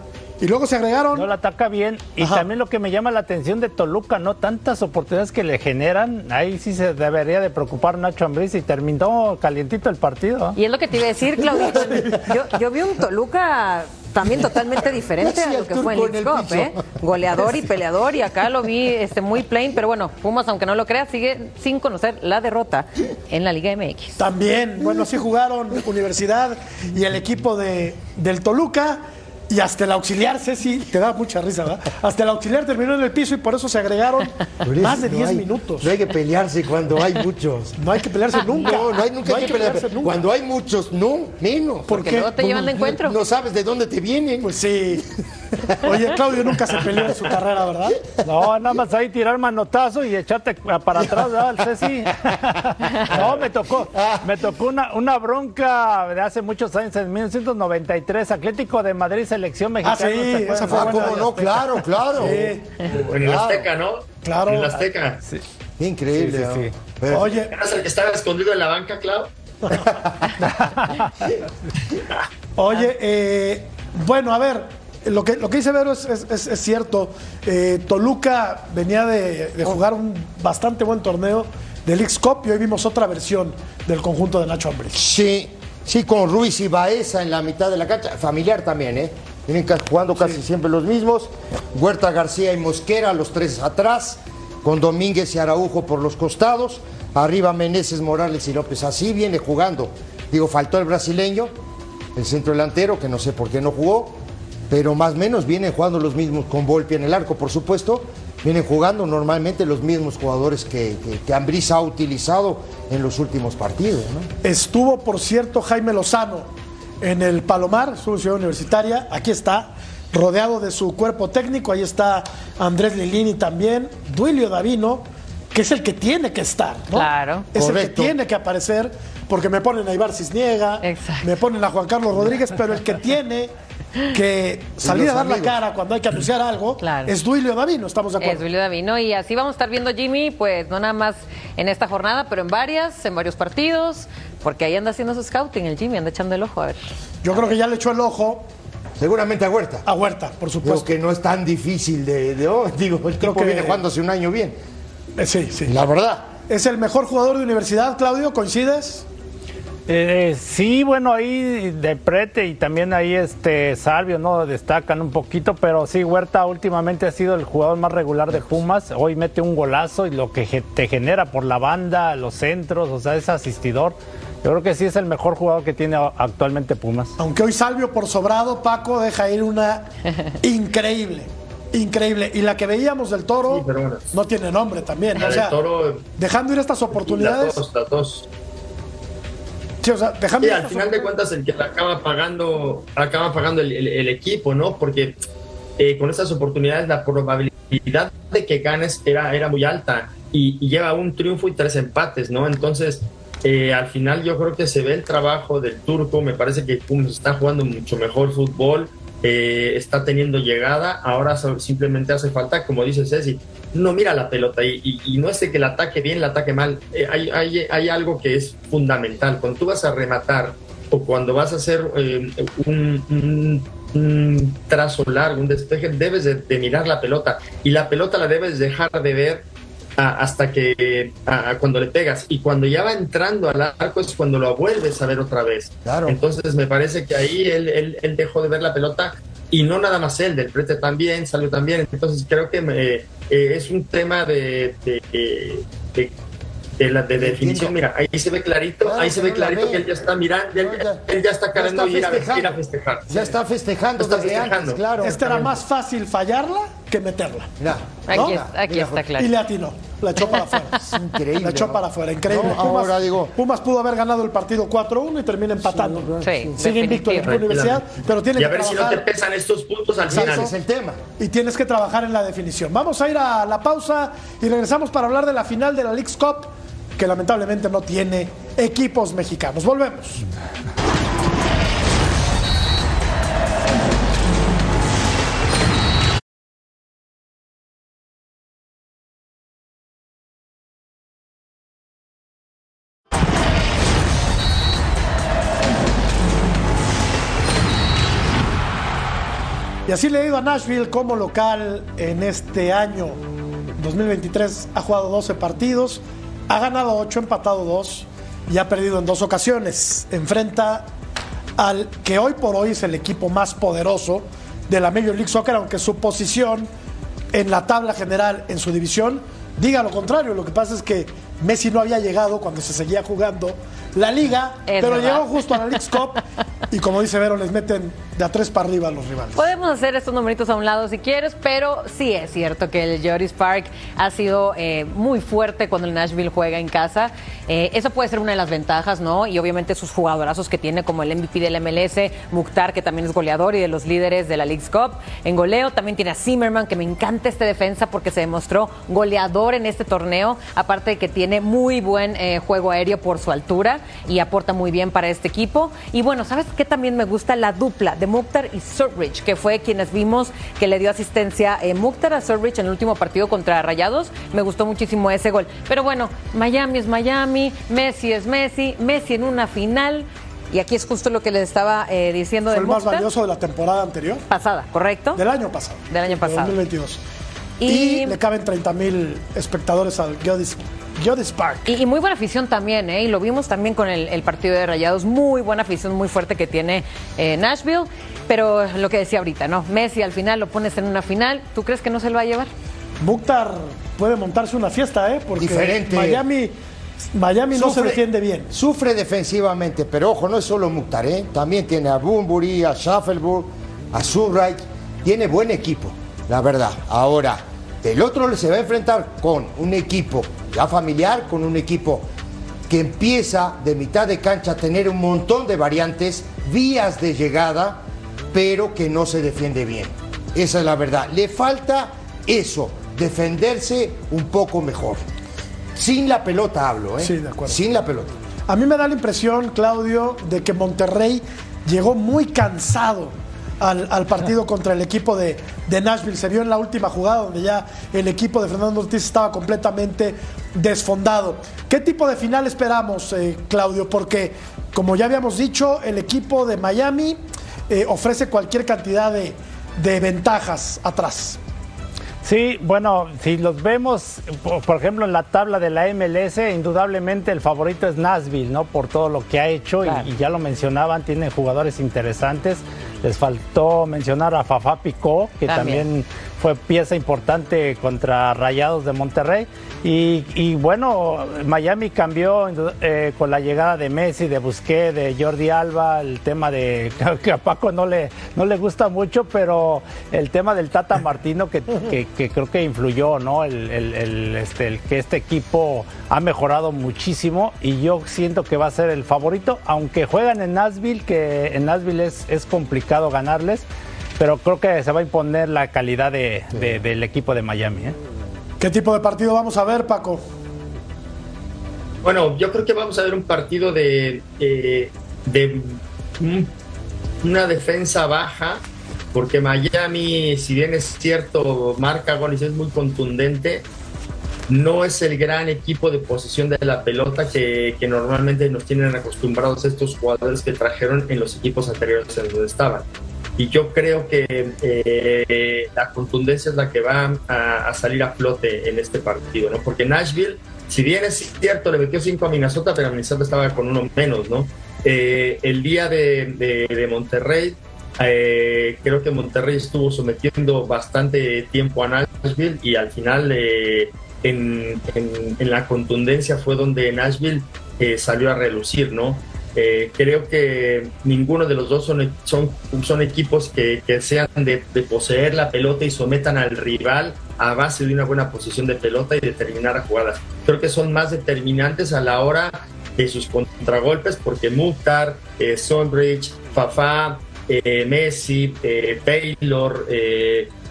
Y luego se agregaron. No la ataca bien. Y Ajá. también lo que me llama la atención de Toluca, ¿no? Tantas oportunidades que le generan. Ahí sí se debería de preocupar Nacho Ambriz y terminó calientito el partido. ¿eh? Y es lo que te iba a decir, Claudito. Yo, yo vi un Toluca también totalmente diferente a Sí, lo que fue en el Cup. ¿eh? Goleador y peleador, y acá lo vi este, muy plain, pero bueno, Pumas, aunque no lo creas, sigue sin conocer la derrota en la Liga MX. También, bueno, así jugaron Universidad y el equipo de, del Toluca. Y hasta el auxiliar, Ceci, te da mucha risa, ¿verdad? Hasta el auxiliar terminó en el piso y por eso se agregaron más de no 10 hay- minutos. No hay que pelearse cuando hay muchos. No hay que pelearse nunca. No, no hay nunca hay que pelearse. pelearse nunca. Cuando hay muchos, no, menos. ¿Por Porque qué? luego te llevan de No- encuentro. No, sabes de dónde te vienen. Pues sí. Oye, Claudio nunca se peleó en su carrera, ¿verdad? No, nada más ahí tirar manotazo y echarte para atrás, ¿verdad? El Ceci. No, me tocó, me tocó una, una bronca de hace muchos años, en 1993, Atlético de Madrid, selección mexicana. Ah, sí, esa fue ah, buena. cómo no, claro, claro. Sí. en el. Azteca, ¿no? Claro. En el Azteca. Increíble. Sí, sí, ¿no? sí. Pero- Oye, ¿Eras el que estaba escondido en la banca, Clau? Oye, eh, bueno, a ver, lo que, lo que dice Vero es, es- es- es cierto. Eh, Toluca venía de, de jugar un bastante buen torneo del Leagues Cup y hoy vimos otra versión del conjunto de Nacho Ambriz. Sí, sí, con Ruiz y Baeza en la mitad de la cancha. Familiar también, ¿eh? Vienen jugando casi siempre los mismos. Huerta, García y Mosquera, los tres atrás. Con Domínguez y Araujo por los costados. Arriba Meneses, Morales y López. Así viene jugando. Digo, faltó el brasileño, el centro delantero, que no sé por qué no jugó. Pero más o menos vienen jugando los mismos, con Volpi en el arco, por supuesto. Vienen jugando normalmente los mismos jugadores que, que, que Ambriz ha utilizado en los últimos partidos, ¿no? Estuvo, por cierto, Jaime Lozano en el Palomar, en Ciudad Universitaria. Aquí está, rodeado de su cuerpo técnico. Ahí está Andrés Lilini también. Duilio Davino, que es el que tiene que estar, ¿no? Claro. Es el que tiene que aparecer, porque me ponen a Ibar Cisniega, Exacto. me ponen a Juan Carlos Rodríguez, pero el que tiene que salir a dar la cara cuando hay que anunciar algo Claro. es Duilio Davino, estamos de Es acuerdo. Julio Davino y así vamos a estar viendo a Jimmy, pues no nada más en esta jornada, pero en varias, en varios partidos, porque ahí anda haciendo su scouting el Jimmy, anda echando el ojo a ver. Yo creo que ya le echó el ojo Seguramente a Huerta. a Huerta, por supuesto. que no es tan difícil de. de- oh, digo, el Creo tipo que- viene jugando hace un año bien. Eh, sí, sí. La verdad. Es el mejor jugador de universidad, Claudio, ¿coincides? Eh, sí, bueno, ahí de Prete y también ahí este Salvio, ¿no? Destacan un poquito, pero sí, Huerta últimamente ha sido el jugador más regular de Pumas. Hoy mete un golazo y lo que te genera por la banda, los centros, o sea, es asistidor. Yo creo que sí es el mejor jugador que tiene actualmente Pumas. Aunque hoy Salvio por sobrado, Paco deja ir una increíble, increíble. Y la que veíamos del toro Sí, pero bueno. no tiene nombre también. La o del sea, Toro, dejando ir estas las oportunidades. dos, las dos. Sí, al final de cuentas el que acaba pagando, acaba pagando el, equipo, ¿no? Porque eh, con estas oportunidades la probabilidad de que ganes era, era muy alta y, lleva un triunfo y tres empates, ¿no? Entonces, eh, al final yo creo que se ve el trabajo del turco, me parece que está jugando mucho mejor fútbol eh, está teniendo llegada, ahora simplemente hace falta, como dice Ceci, no mira la pelota y, no es de que el ataque bien, el ataque mal, eh, hay, hay, hay, algo que es fundamental, cuando tú vas a rematar o cuando vas a hacer eh, un, trazo largo, un despeje, debes de, mirar la pelota y la pelota la debes dejar de ver hasta que cuando le pegas y cuando ya va entrando al arco es cuando lo vuelves a ver otra vez. Claro. Entonces me parece que ahí él, él, dejó de ver la pelota y no nada más él, del prete también, salió también. Entonces creo que me, eh, es un tema de, de, de, de la de definición. Mira, ahí se ve clarito, ahí se ve clarito que él ya está mirando, él, ya está queriendo ir, a, festejar. Ya está festejando está desde antes, claro. Este era más fácil fallarla que meterla. Aquí, está claro. Y le atinó. La echó para afuera. increíble. La echó para afuera. Increíble. Pumas, ahora digo. Pumas pudo haber ganado el partido 4-1 y termina empatando. Sí, Sigue invicto en la universidad, pero tiene y a ver si no te pesan estos puntos al final. es el tema. Y tienes que trabajar en la definición. Vamos a ir a la pausa y regresamos para hablar de la final de la League's Cup que lamentablemente no tiene equipos mexicanos. Volvemos. Y así le he ido a Nashville como local en este año 2023. Ha jugado 12 partidos, ha ganado 8, empatado 2 y ha perdido en dos ocasiones. Enfrenta al que hoy por hoy es el equipo más poderoso de la Major League Soccer, aunque su posición en la tabla general en su división diga lo contrario. Lo que pasa es que Messi no había llegado cuando se seguía jugando la liga, pero llegó justo a la League Cup y como dice Vero, les meten de a tres para arriba a los rivales. Podemos hacer estos numeritos a un lado si quieres, pero sí es cierto que el Joris Park ha sido eh, muy fuerte cuando el Nashville juega en casa. Eh, eso puede ser una de las ventajas, ¿no? Y obviamente sus jugadorazos que tiene, como el MVP del MLS, Mukhtar, que también es goleador y de los líderes de la League's Cup. En goleo también tiene a Zimmerman, que me encanta este defensa porque se demostró goleador en este torneo, aparte de que tiene muy buen eh, juego aéreo por su altura y aporta muy bien para este equipo. Y bueno, ¿sabes qué también me gusta? La dupla de Mukhtar y Surridge, que fue quienes vimos que le dio asistencia eh, Mukhtar a Surridge en el último partido contra Rayados. Me gustó muchísimo ese gol. Pero bueno, Miami es Miami, Messi es Messi, Messi en una final. Y aquí es justo lo que les estaba eh, diciendo Fue de el más valioso de la temporada anterior. Pasada, ¿correcto? Del año pasado. Del año pasado. 2022. Y, le caben 30 mil espectadores al Geodis, Park. Y, muy buena afición también, ¿eh? Y lo vimos también con el, partido de Rayados. Muy buena afición, muy fuerte que tiene eh, Nashville. Pero lo que decía ahorita, ¿no? Messi al final lo pones en una final. ¿Tú crees que no se lo va a llevar? Mukhtar puede montarse una fiesta, ¿eh? Porque Diferente. Miami. Miami no se defiende bien. Sufre defensivamente, pero ojo, no es solo Mukhtar, ¿eh? También tiene a Bunbury, a Schaffelburg, a Surright. Tiene buen equipo la verdad. Ahora, el otro se va a enfrentar con un equipo ya familiar, con un equipo que empieza de mitad de cancha a tener un montón de variantes, vías de llegada, pero que no se defiende bien. Esa es la verdad. Le falta eso, defenderse un poco mejor. Sin la pelota hablo, ¿eh? Sí, de acuerdo. Sin la pelota. A mí me da la impresión, Claudio, de que Monterrey llegó muy cansado al, partido contra el equipo de, Nashville. Se vio en la última jugada donde ya el equipo de Fernando Ortiz estaba completamente desfondado. ¿Qué tipo de final esperamos, eh, Claudio? Porque, como ya habíamos dicho, el equipo de Miami eh, ofrece cualquier cantidad de, de ventajas atrás. Sí, bueno, si los vemos, por ejemplo, en la tabla de la MLS, indudablemente el favorito es Nashville, ¿no? Por todo lo que ha hecho y, ya lo mencionaban, tiene jugadores interesantes. Les faltó mencionar a Fafá Picó, que también fue pieza importante contra Rayados de Monterrey. Y, bueno, Miami cambió eh, con la llegada de Messi, de Busquets, de Jordi Alba, el tema de que a Paco no le, no le gusta mucho, pero el tema del Tata Martino que, creo que influyó, ¿no? El, este, el que este equipo ha mejorado muchísimo y yo siento que va a ser el favorito, aunque juegan en Nashville, que en Nashville es, es complicado ganarles pero creo que se va a imponer la calidad del equipo de Miami. ¿eh? ¿Qué tipo de partido vamos a ver, Paco? Bueno, yo creo que vamos a ver un partido de, de una defensa baja porque Miami, si bien es cierto, marca goles, es muy contundente, no es el gran equipo de posesión de la pelota que, que, normalmente nos tienen acostumbrados estos jugadores que trajeron en los equipos anteriores en donde estaban. Y yo creo que eh, la contundencia es la que va a, a, salir a flote en este partido, ¿no? Porque Nashville, si bien es cierto, le metió cinco a Minnesota, pero Minnesota estaba con uno menos, ¿no? Eh, el día de, de, de Monterrey, eh, creo que Monterrey estuvo sometiendo bastante tiempo a Nashville y al final eh, en, en, en, la contundencia fue donde Nashville eh, salió a relucir, ¿no? Eh, creo que ninguno de los dos son, son, son equipos que, que sean de, de, poseer la pelota y sometan al rival a base de una buena posición de pelota y determinar jugadas. Creo que son más determinantes a la hora de sus contragolpes porque Mukhtar, eh, Sonbridge, Fafá, eh, Messi, eh, Taylor,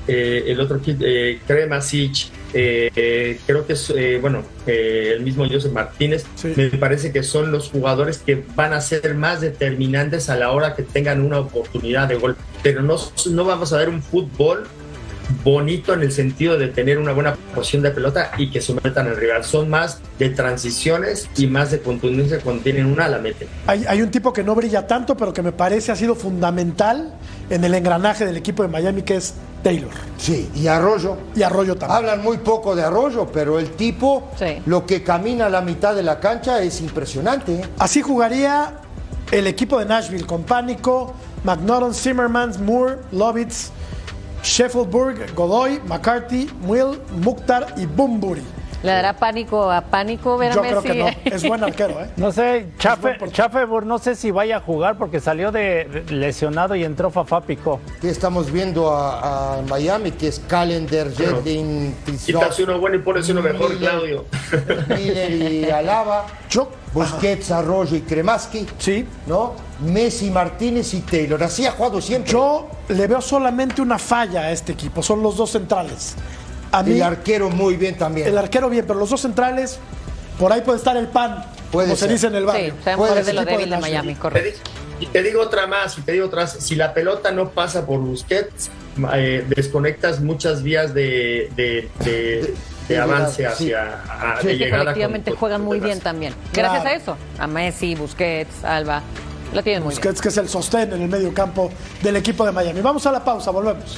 eh, el otro eh, Kremasic, creo que es, bueno, el mismo José Martínez, sí. me parece que son los jugadores que van a ser más determinantes a la hora que tengan una oportunidad de gol. Pero no, no vamos a ver un fútbol bonito en el sentido de tener una buena posición de pelota y que sometan al rival. Son más de transiciones y más de contundencia cuando tienen una la meten. Hay, hay, un tipo que no brilla tanto, pero que me parece ha sido fundamental en el engranaje del equipo de Miami, que es Taylor. Sí, y Arroyo. Y Arroyo también. Hablan muy poco de Arroyo, pero el tipo, sí. lo que camina a la mitad de la cancha es impresionante. ¿eh? Así jugaría el equipo de Nashville con Pánico, McNaughton, Zimmerman, Moore, Lovitz. Sheffieldburg, Godoy, McCarthy, Will, Mukhtar y Bumburi. ¿Le dará pánico a pánico ver a Yo Messi? creo que no. Es buen arquero, ¿eh? No sé, Chaffeburg no sé si vaya a jugar porque salió de lesionado y entró Fafá Picó. Aquí estamos viendo a, a Miami, que es Calendar, Jetlin, Quítase uno bueno y pones uno mejor, Miller, Claudio. Miller y Alaba. Busquets, Arroyo y Kremaski. Sí. ¿No? Messi, Martínez y Taylor. Así ha jugado siempre. Yo le veo solamente una falla a este equipo. Son los dos centrales. A mí, el arquero muy bien también. El arquero bien, pero los dos centrales, por ahí puede estar el pan, puede como ser. se dice en el barrio. Sí, puede de lo débil de, de Miami, correcto. Y te digo otra más, y te digo otra si la pelota no pasa por Busquets, eh, desconectas muchas vías de, de, de, de avance hacia sí. a, sí, de llegada. Efectivamente con, juegan con muy bien también. Gracias claro. a eso, a Messi, Busquets, Alba. La tienen muy Busquets, bien. que es el sostén en el medio campo del equipo de Miami. Vamos a la pausa, volvemos.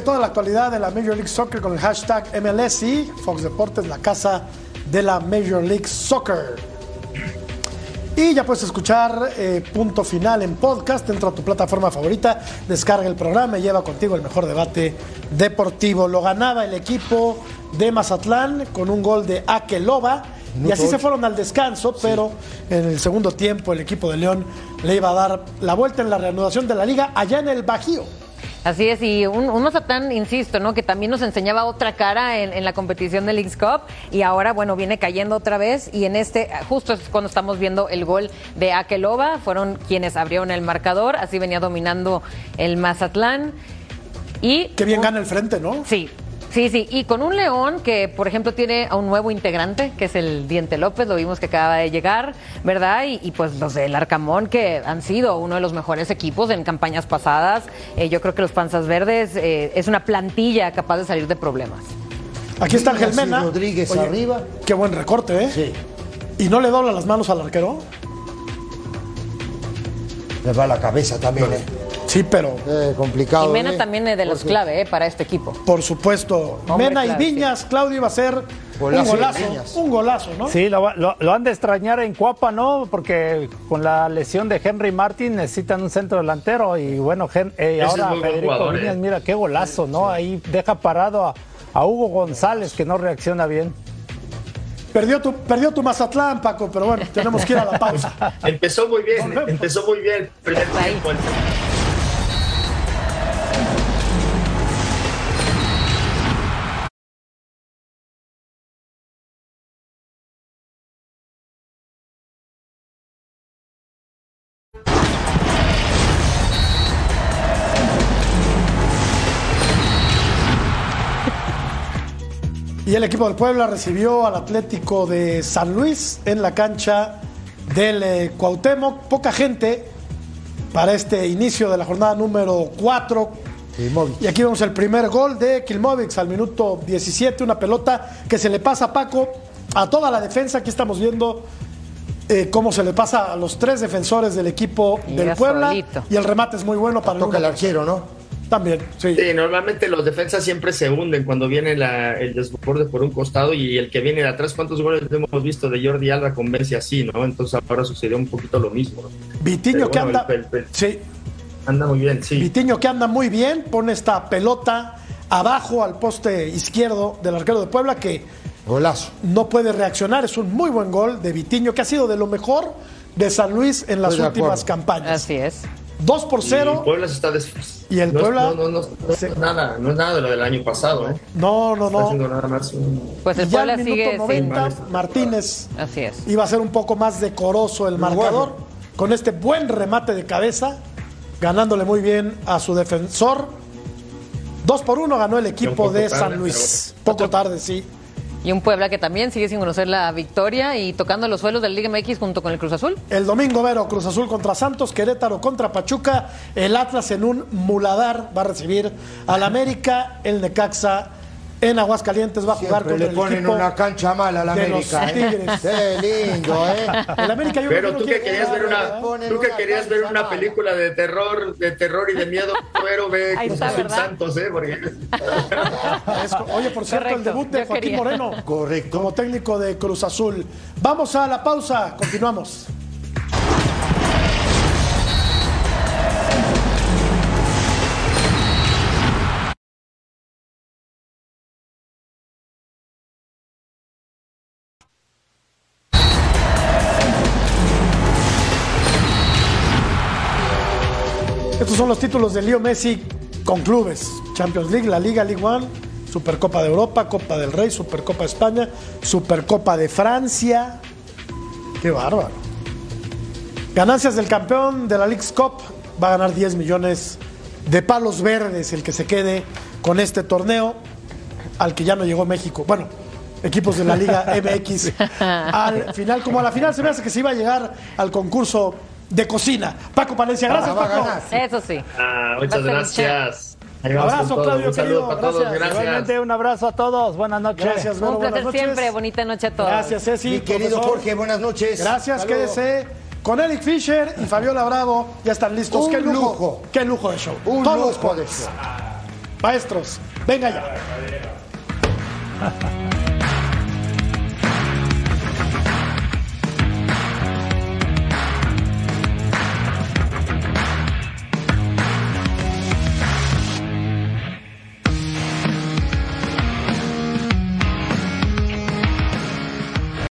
Sigue toda la actualidad de la Major League Soccer con el hashtag MLSI, Fox Deportes, la casa de la Major League Soccer. Y ya puedes escuchar eh, punto final en podcast. Entra a tu plataforma favorita, descarga el programa y lleva contigo el mejor debate deportivo. Lo ganaba el equipo de Mazatlán con un gol de Akeloba. Y así se fueron al descanso, pero sí. en el segundo tiempo el equipo de León le iba a dar la vuelta en la reanudación de la liga allá en el Bajío. Así es, y un, un Mazatlán, insisto, ¿no? Que también nos enseñaba otra cara en, en, la competición del Leagues Cup y ahora, bueno, viene cayendo otra vez y en este, justo es cuando estamos viendo el gol de Akeloba, fueron quienes abrieron el marcador, así venía dominando el Mazatlán. Y, Qué bien gana el frente, ¿no? Sí, Sí, sí, y con un León que, por ejemplo, tiene a un nuevo integrante, que es el Diente López, lo vimos que acaba de llegar, ¿verdad? Y, y pues los del Arcamón, que han sido uno de los mejores equipos en campañas pasadas. Eh, yo creo que los Panzas Verdes eh, es una plantilla capaz de salir de problemas. Aquí está Ángel Mena. Rodríguez Oye, arriba. Qué buen recorte, ¿eh? Sí. ¿Y no le dobla las manos al arquero? Le va la cabeza también, ¿eh? Sí, pero. Eh, complicado. Y Mena ¿eh? también es de los clave eh, para este equipo. Por supuesto. Hombre, Mena claro, y Viñas, sí. Claudio iba a ser Golazo un golazo. Viñas. Un golazo, ¿no? Sí, lo, lo, lo, han de extrañar en Cuapa, ¿no? Porque con la lesión de Henry Martin necesitan un centro delantero. Y bueno, Gen, eh, ahora Federico jugador, Viñas, eh. mira qué golazo, ¿no? Ahí deja parado a, a Hugo González, que no reacciona bien. Perdió tu, perdió tu Mazatlán, Paco, pero bueno, tenemos que ir a la pausa. empezó muy bien, empezó muy bien el primer tiempo. El equipo del Puebla recibió al Atlético de San Luis en la cancha del eh, Cuauhtémoc. Poca gente para este inicio de la jornada número 4. Kilmovic. Y aquí vemos el primer gol de Kilmovic al minuto 17, una pelota que se le pasa a Paco a toda la defensa. Aquí estamos viendo eh, cómo se le pasa a los tres defensores del equipo Y del Puebla. solito. Y el remate es muy bueno para el Toca el arquero, ¿no? También, sí. Sí, normalmente los defensas siempre se hunden cuando viene la- el desborde por un costado y el que viene de atrás. ¿Cuántos goles hemos visto de Jordi Alba con Messi así, no? Entonces ahora sucedió un poquito lo mismo. Vitiño que anda. el- el- el- Sí, Anda muy bien, sí. Vitiño que anda muy bien, pone esta pelota abajo al poste izquierdo del arquero de Puebla que Golazo. no puede reaccionar. Es un muy buen gol de Vitiño que ha sido de lo mejor de San Luis en las Estoy últimas acuerdo. campañas. Así es. 2 por Y 0. Puebla se está des- Y el no Puebla- No, no, no, nada, no es nada de lo del año pasado, ¿eh? No, no, no. haciendo nada más un- Pues el Puebla al minuto sigue sin- 90, Martínez Así es. iba a ser un poco más decoroso el marcador con este buen remate de cabeza, ganándole muy bien a su defensor. 2 por 1 ganó el equipo de tarde, San pero Luis. Poco tarde, sí. Y un Puebla que también sigue sin conocer la victoria y tocando los suelos del Liga MX junto con el Cruz Azul. El domingo, Vero, Cruz Azul contra Santos, Querétaro contra Pachuca, el Atlas en un muladar va a recibir al América, el Necaxa en Aguascalientes va a jugar Siempre contra le el ponen equipo una cancha mala a la de América. los ¿eh? Tigres. Qué lindo, ¿eh? El América yo Pero tú que que querías ver una, tú que querías ver una película de terror, de terror y de miedo, pero ve ¿verdad? Santos, ¿eh? Porque Es- Oye, por cierto, el debut de Joaquín quería. Moreno Correcto. como técnico de Cruz Azul. Vamos a la pausa, continuamos. Son los títulos de Leo Messi con clubes. Champions League, la Liga, League One, Supercopa de Europa, Copa del Rey, Supercopa de España, Supercopa de Francia. Qué bárbaro. Ganancias del campeón de la League's Cup va a ganar 10 millones de palos verdes el que se quede con este torneo al que ya no llegó México. Bueno, equipos de la Liga MX al final, como a la final se me hace que se iba a llegar al concurso de cocina. Paco Palencia, gracias Paco. Eso sí. Ah, muchas un gracias. Vamos Abrazo. Claudio, Un saludo querido. para todos. Gracias. Gracias. Igualmente, un abrazo a todos. Buenas noches. Gracias, un placer noches. siempre. Bonita noche a todos. Gracias, Ceci. Mi querido profesor. Jorge, buenas noches. Gracias, Hasta luego. quédese con Eric Fisher y Fabiola Bravo. Ya están listos. Un qué lujo, lujo. Qué lujo de show. Un Todos los lujo de show. Maestros, venga ya.